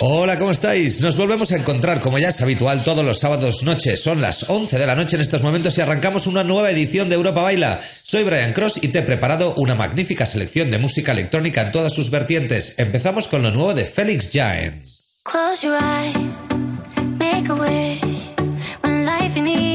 Hola, ¿cómo estáis? Nos volvemos a encontrar, como ya es habitual, todos los sábados noches. Son las 11 de la noche en estos momentos y arrancamos una nueva edición de Europa Baila. Soy Brian Cross y te he preparado una magnífica selección de música electrónica en todas sus vertientes. Empezamos con lo nuevo de Felix Jain. Close your eyes, make a wish, when life.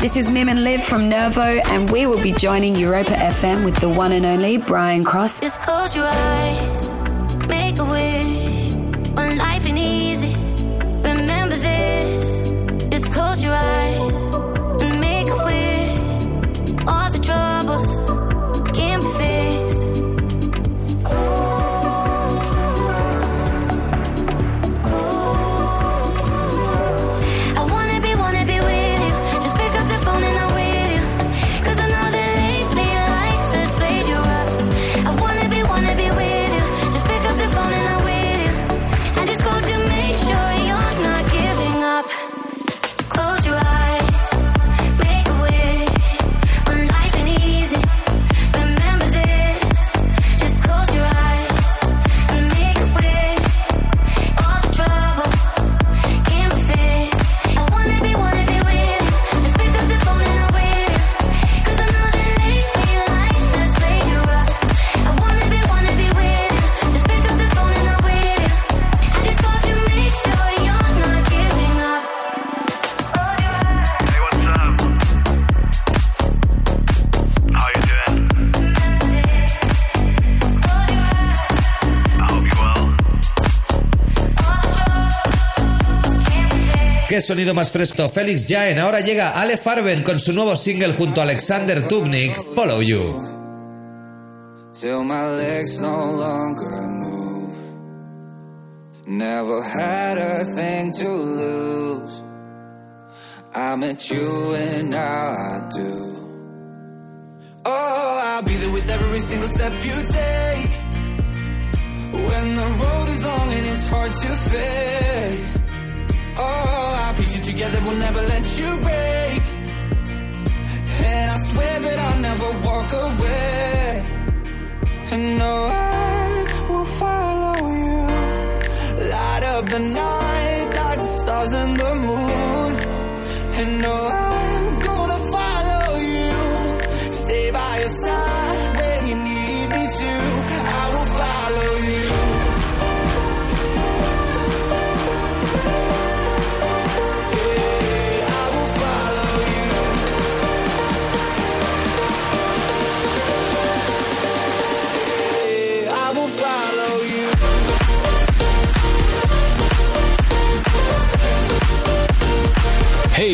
This is Mim and Liv from Nervo, and we will be joining Europa FM with the one and only Brian Cross. Just close your eyes. sonido más fresco Félix Jaén. Ahora llega Ale Farben con su nuevo single junto a Alexander Tubnik, Follow You. Till my legs no longer move. Never had a thing to lose. I met you and I do. Oh, I'll be there with every single step you take. When the road is long and it's hard to face. Oh, Together we'll never let you break. And I swear that I'll never walk away. And no, I will follow you. Light up the night, like the stars in the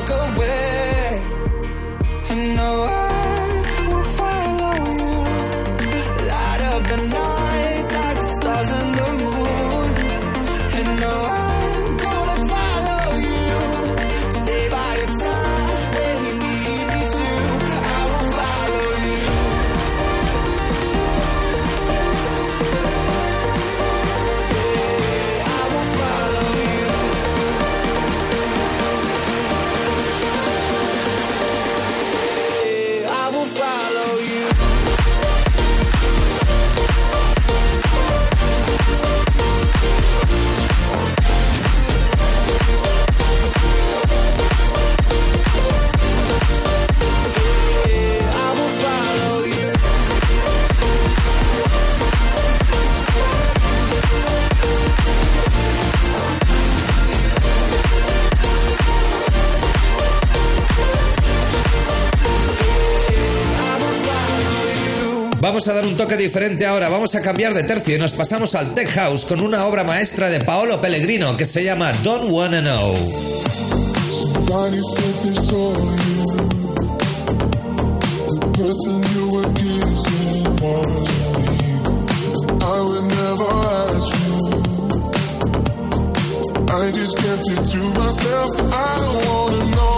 walk away. diferente ahora. Vamos a cambiar de tercio y nos pasamos al Tech House con una obra maestra de Paolo Pellegrino que se llama Don't Wanna Know. I just kept it to myself. I wanna know.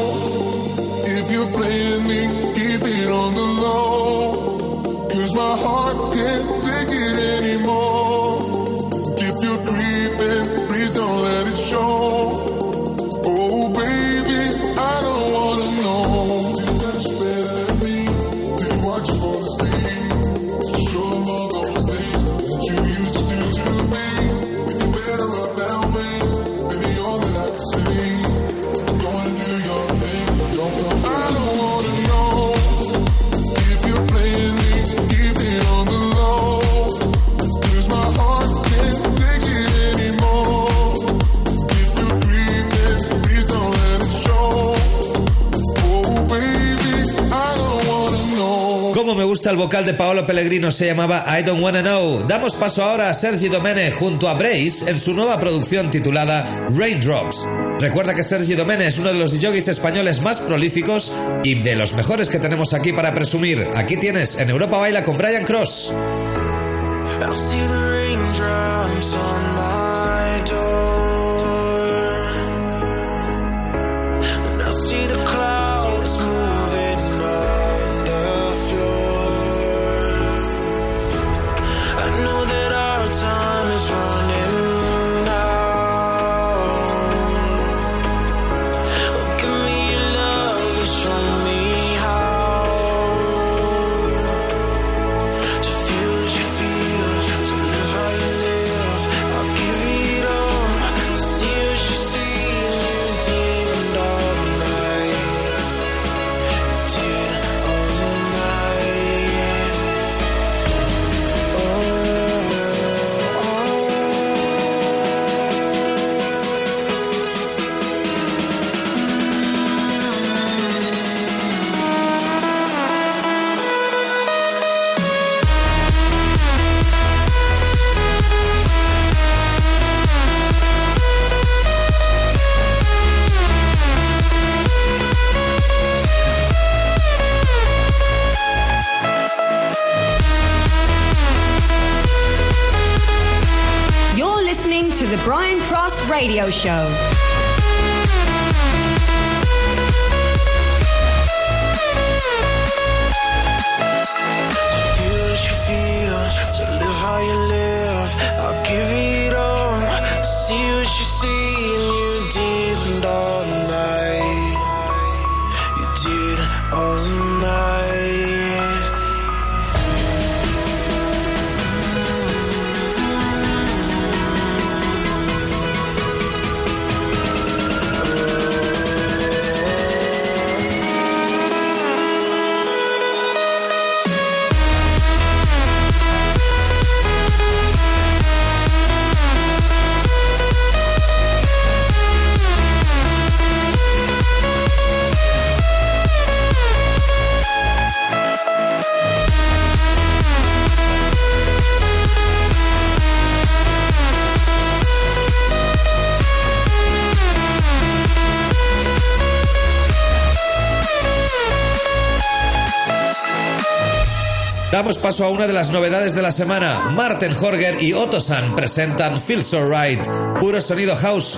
el vocal de Paolo Pellegrino se llamaba I Don't Wanna Know. Damos paso ahora a Sergi Domene junto a Brace en su nueva producción titulada Raindrops. Recuerda que Sergi Domene es uno de los jockeys españoles más prolíficos y de los mejores que tenemos aquí para presumir. Aquí tienes en Europa Baila con Brian Cross. damos paso a una de las novedades de la semana. Martin Horger y Otto San presentan Feels Alright, puro sonido house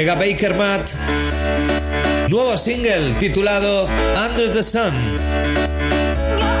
Llega Baker Matt, nuevo single titulado Under the Sun. You.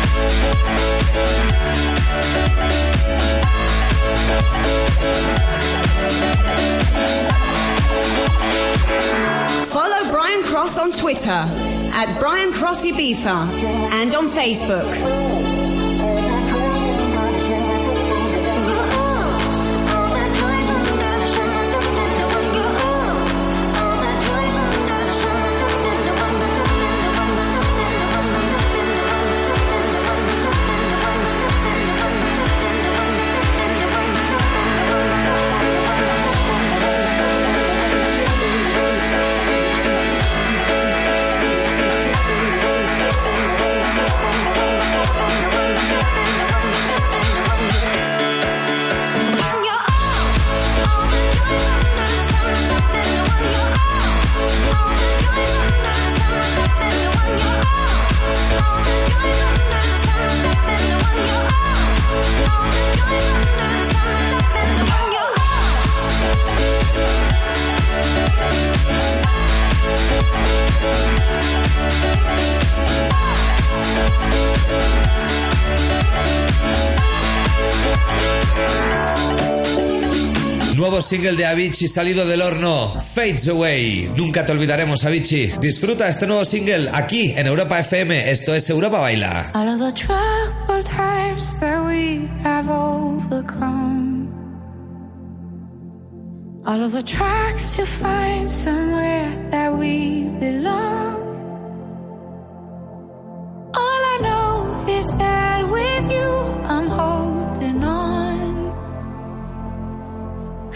Follow Brian Cross on Twitter at Brian Cross Ibiza and on Facebook. Single de Avicii salido del horno, Fades Away. Nunca te olvidaremos, Avicii. Disfruta este nuevo single aquí en Europa FM. Esto es Europa Baila. All of the troubled times that we have overcome. All of the tracks to find somewhere that we belong.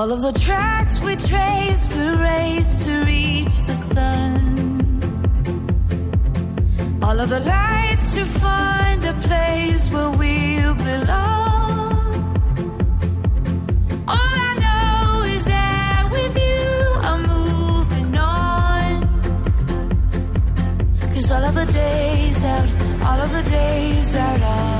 All of the tracks we traced, we raced to reach the sun. All of the lights to find a place where we belong. All I know is that with you I'm moving on. Cause all of the days out, all of the days out oh.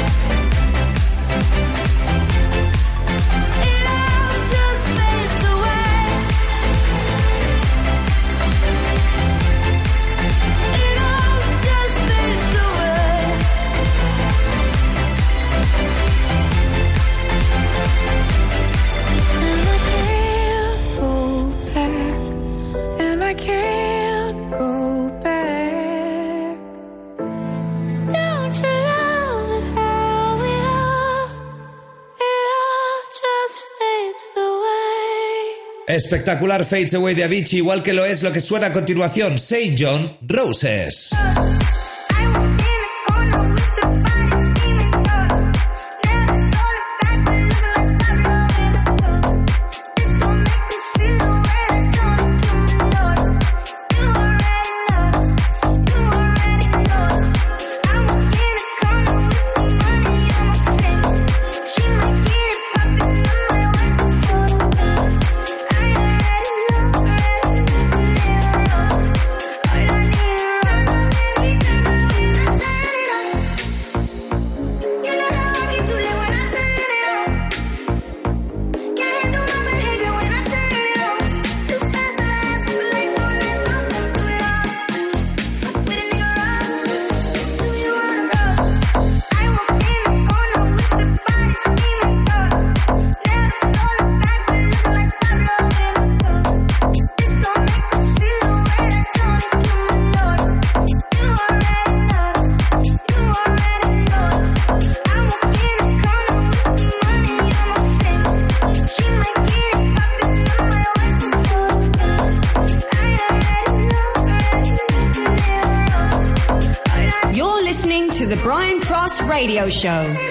Espectacular Fades Away de Avicii, igual que lo es lo que suena a continuación, Saint John Roses. show.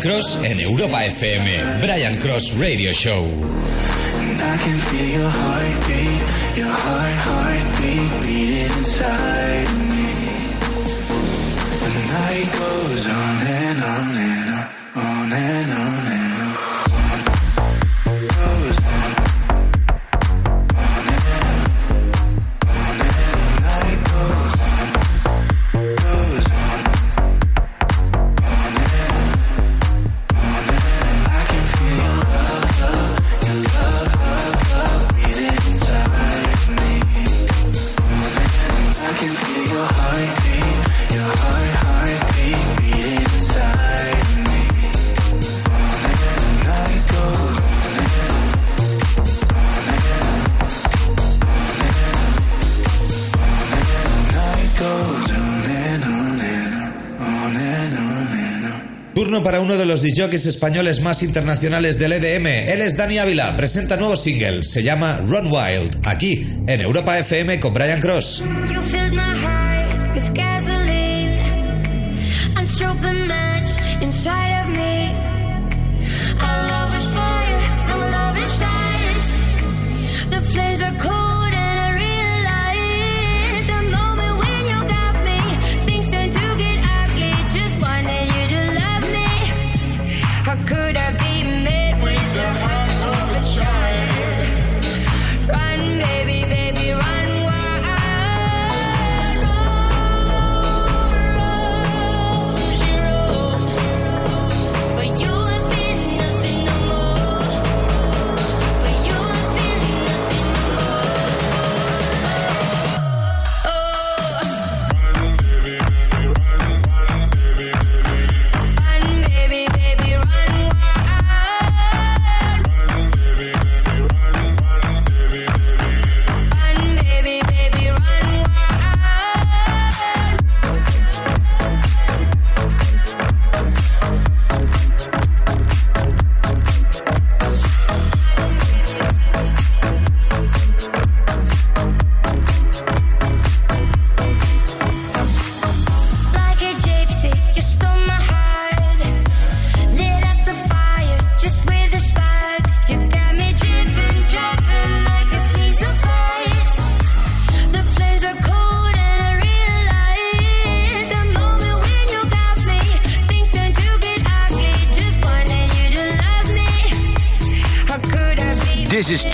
Cross en Europa FM. Brian Cross Radio Show. los DJs españoles más internacionales del EDM. Él es Dani Ávila, presenta nuevo single, se llama Run Wild, aquí en Europa FM con Brian Cross.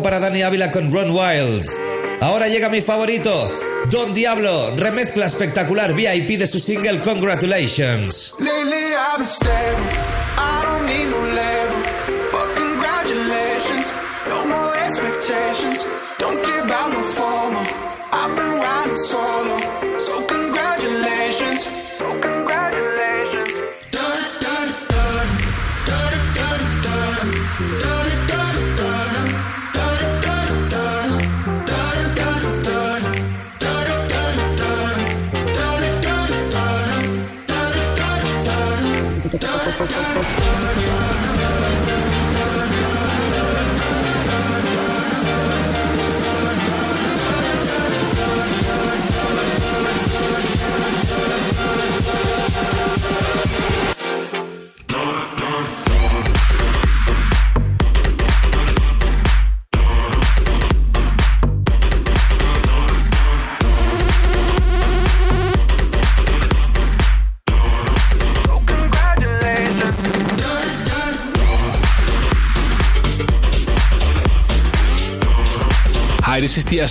Para Dani Ávila con Ron Wild. Ahora llega mi favorito, Don Diablo, remezcla espectacular VIP de su single congratulations.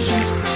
Expectations.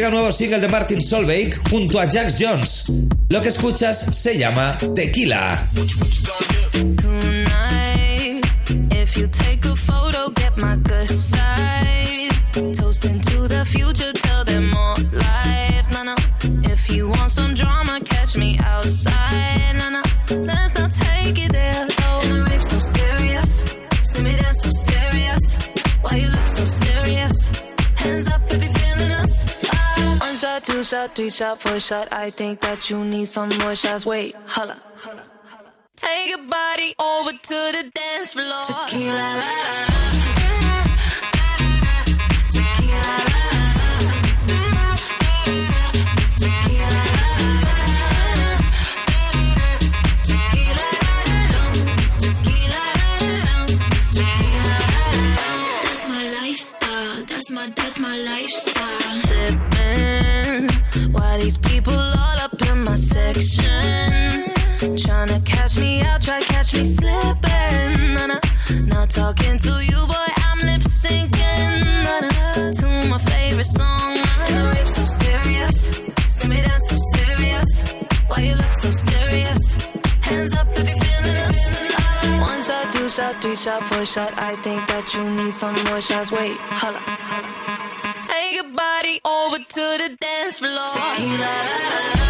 Llega nuevo single de Martin Solveig junto a Jax Jones. Lo que escuchas se llama Tequila. Shot, three shot, four shot. I think that you need some more shots. Wait, holla. Take your body over to the dance floor. Tequila, la, la, la. Tequila, la, la, la. shot, three shot, four shot. I think that you need some more shots. Wait, holla. Take your body over to the dance floor. Tequila, la, la, la.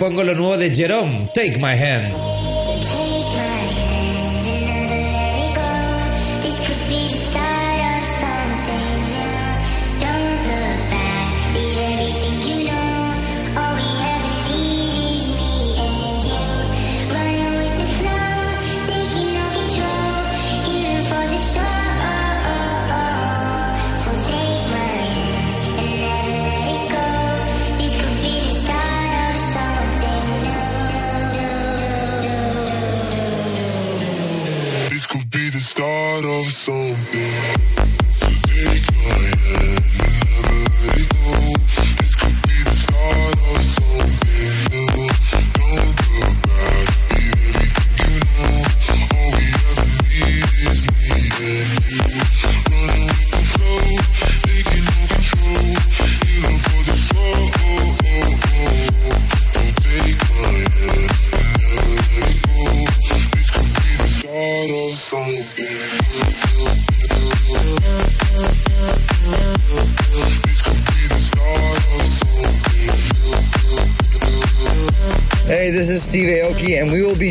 pongo lo nuevo de Jerome, Take My Hand.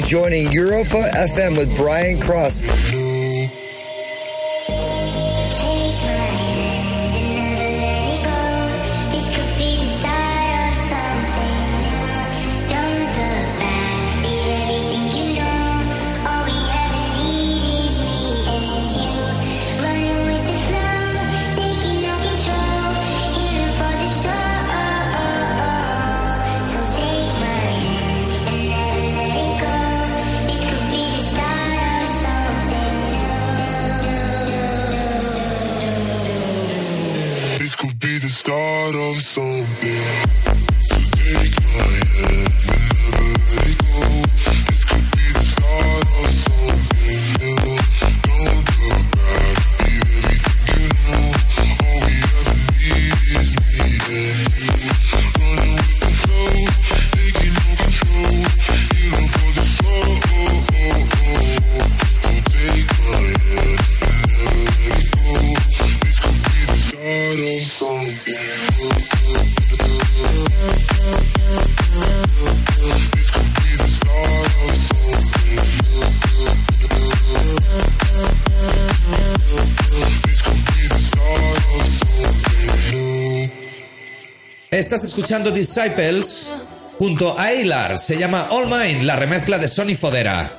joining Europa FM with Brian Cross. escuchando Disciples junto a Eilar. Se llama All Mine, la remezcla de Sony Fodera.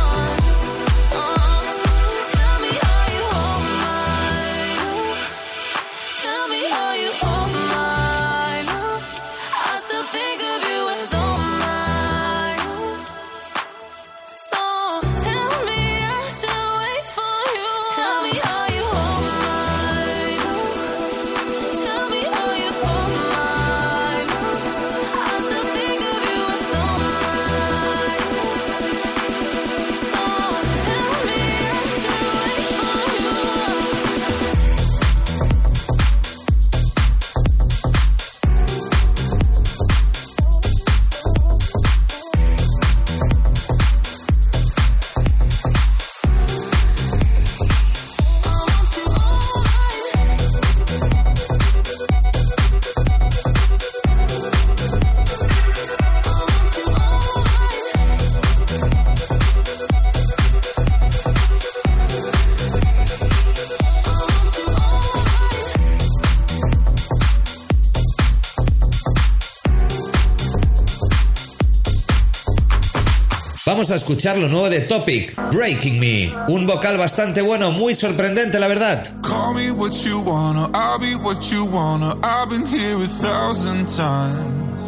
A escuchar lo nuevo de Topic, Breaking Me. Un vocal bastante bueno, muy sorprendente, la verdad. Call me what you wanna, I'll be what you wanna. I've been here a thousand times.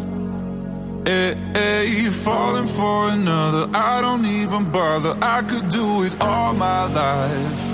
Hey, hey, falling for another, I don't even bother. I could do it all my life.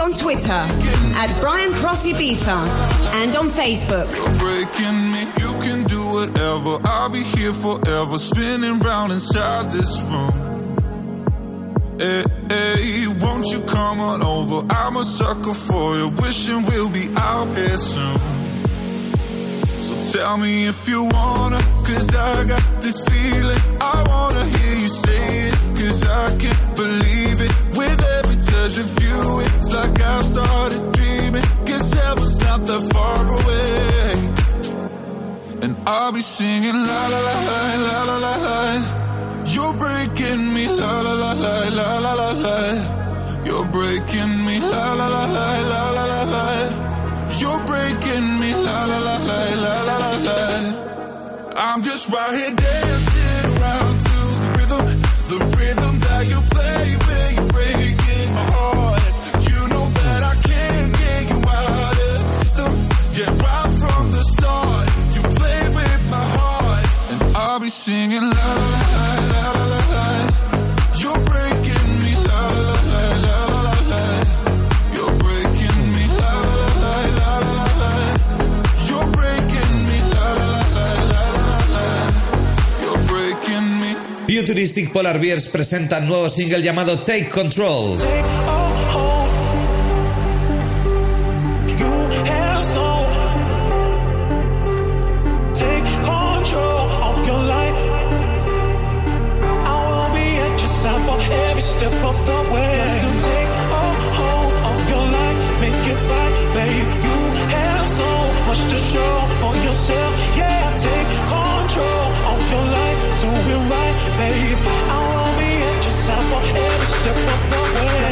On Twitter at Brian Cross Ibiza and on Facebook. breaking me. You can do whatever. I'll be here forever, spinning round inside this room. Hey, hey, won't you come on over? I'm a sucker for you, wishing we'll be out here soon. So tell me if you wanna, cause I got this feeling. I wanna hear you say it, cause I can't believe it. Touch of it's like I've started dreaming. Guess heaven's not that far away. And I'll be singing la la la la la la la la. You're breaking me la la la la la la la la. You're breaking me la la la la la la la la. You're breaking me la la la la la la la la. I'm just right here dancing around to the rhythm, the rhythm singing la la la la la la la. You're breaking me la la la la la la la. You're breaking me la la la la la la la. You're breaking me la la la la la la la. You're breaking me. Futuristic Polar Bears presenta un nuevo single llamado Take Control. Take step of the way. To take hold of your life, make it right, babe. You have so much to show for yourself. Yeah, take control of your life, do it right, babe. I for every step of the way.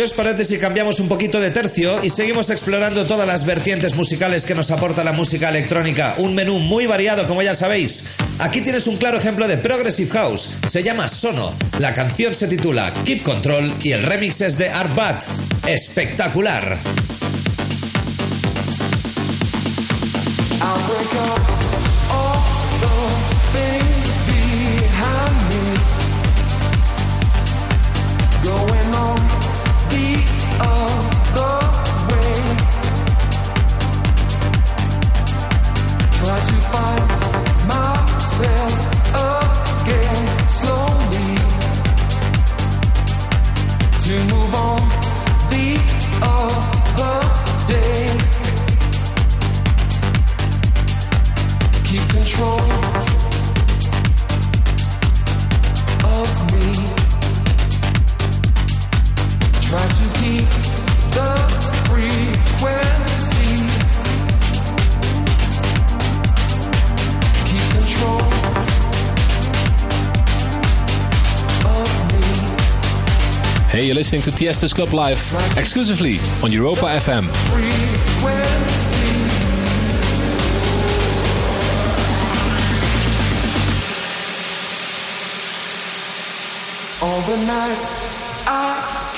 ¿Qué os parece si cambiamos un poquito de tercio y seguimos explorando todas las vertientes musicales que nos aporta la música electrónica? Un menú muy variado, como ya sabéis. Aquí tienes un claro ejemplo de Progressive House. Se llama Sono. La canción se titula Keep Control y el remix es de Art Bat. Espectacular. Hey, you're listening to Tiesto's Club Life exclusively on Europa FM. All the nights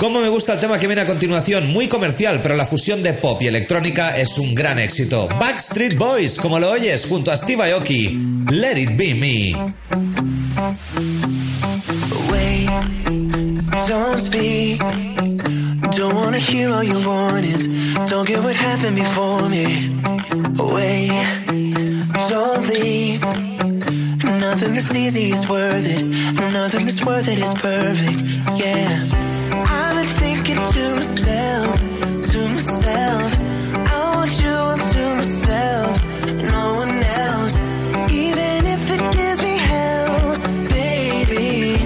Cómo me gusta el tema que viene a continuación, muy comercial, pero la fusión de pop y electrónica es un gran éxito. Backstreet Boys, como lo oyes, junto a Steve Aoki, Let It Be Me. Wait, don't speak. Don't wanna hear all your warnings. Don't get what happened before me. Wait, don't leave. Nothing that's easy is worth it. Nothing that's worth it is perfect. Yeah. to myself, to myself. I want you all to myself, no one else. Even if it gives me hell, baby,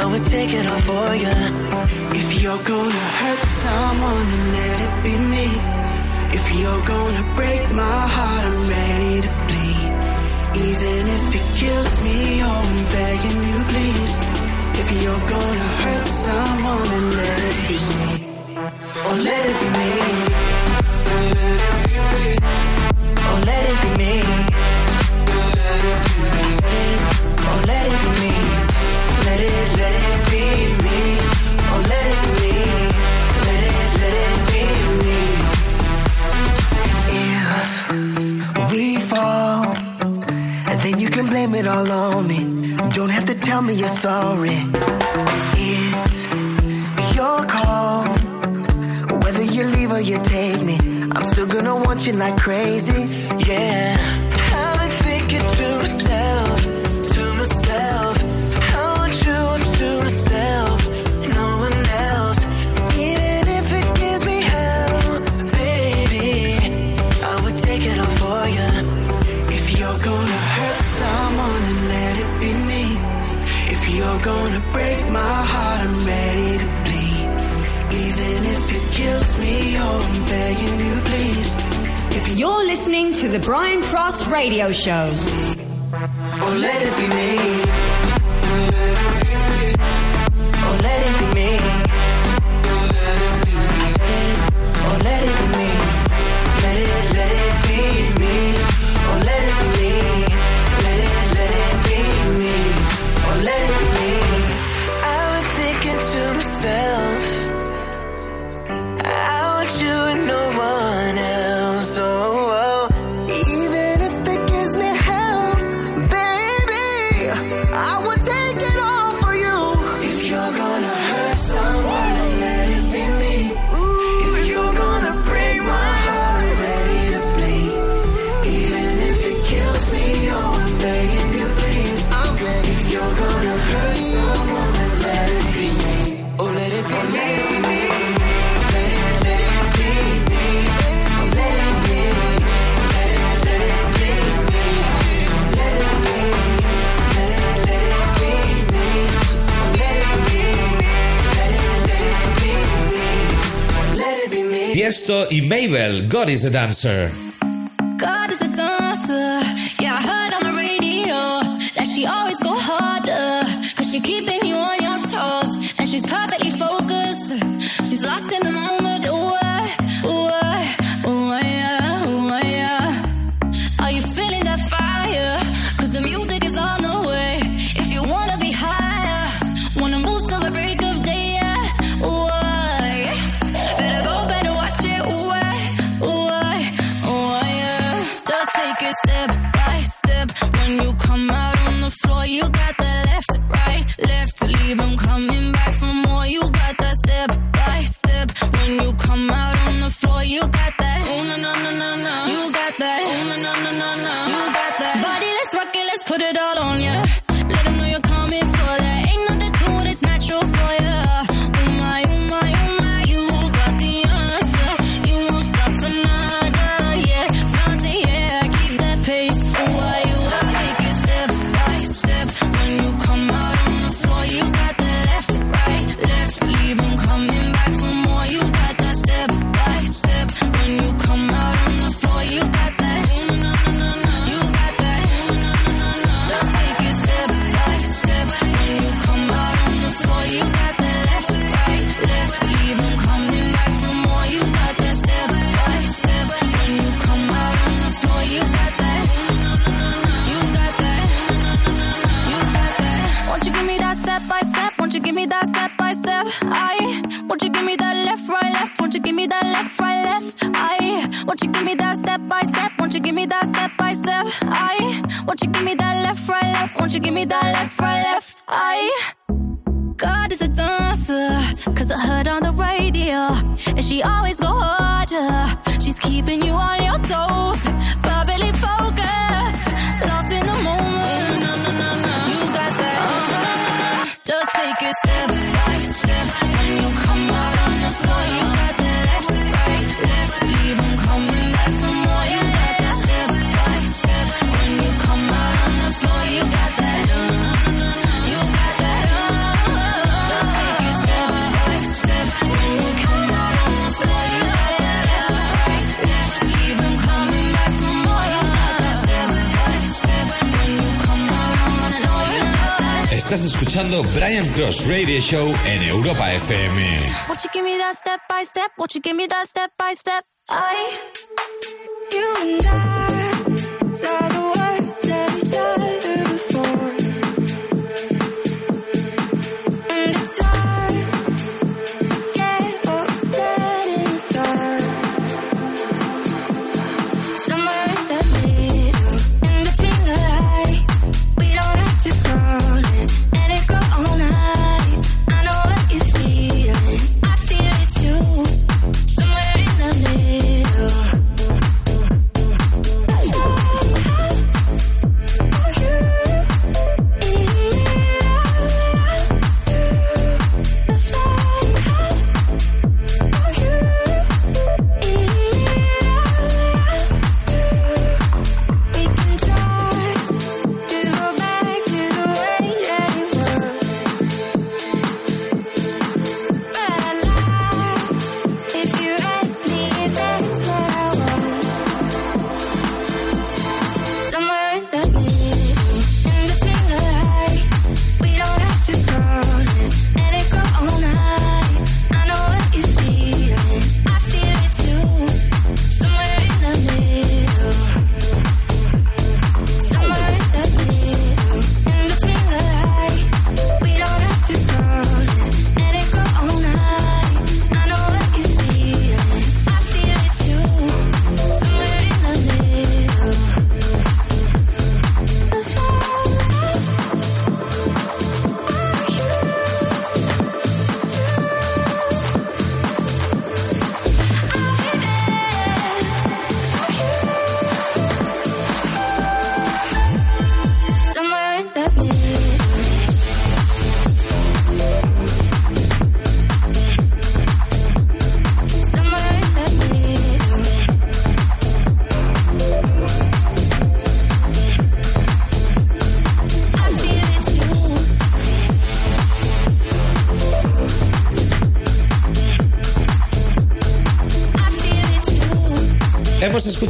I would take it all for you. If you're gonna hurt someone, then let it be me. If you're gonna break my heart, I'm ready to bleed. Even if it kills me, oh, I'm begging you, please. If you're gonna hurt someone, then let it be me. Or oh, let it be me. Or let it be me. Or let it be me. Let it, let it be me. Or let it be me. Let it, let it be me. If we fall, then you can blame it all on me. Don't have to tell me you're sorry. It's your call. Whether you leave or you take me, I'm still gonna want you like crazy. Yeah. to the Brian Cross Radio Show. Oh, Justo y Mabel, God is a Dancer. escuchando Brian Cross Radio Show en Europa FM. Won't you give me that step by step? Won't you give me that step by step? The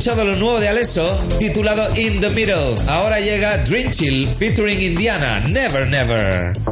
escuchado lo nuevo de Alesso, titulado In the Middle. Ahora llega Dream Chill featuring Indiana, Never Never.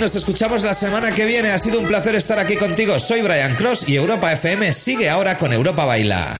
Nos escuchamos la semana que viene. Ha sido un placer estar aquí contigo. Soy Brian Cross y Europa FM sigue ahora con Europa Baila.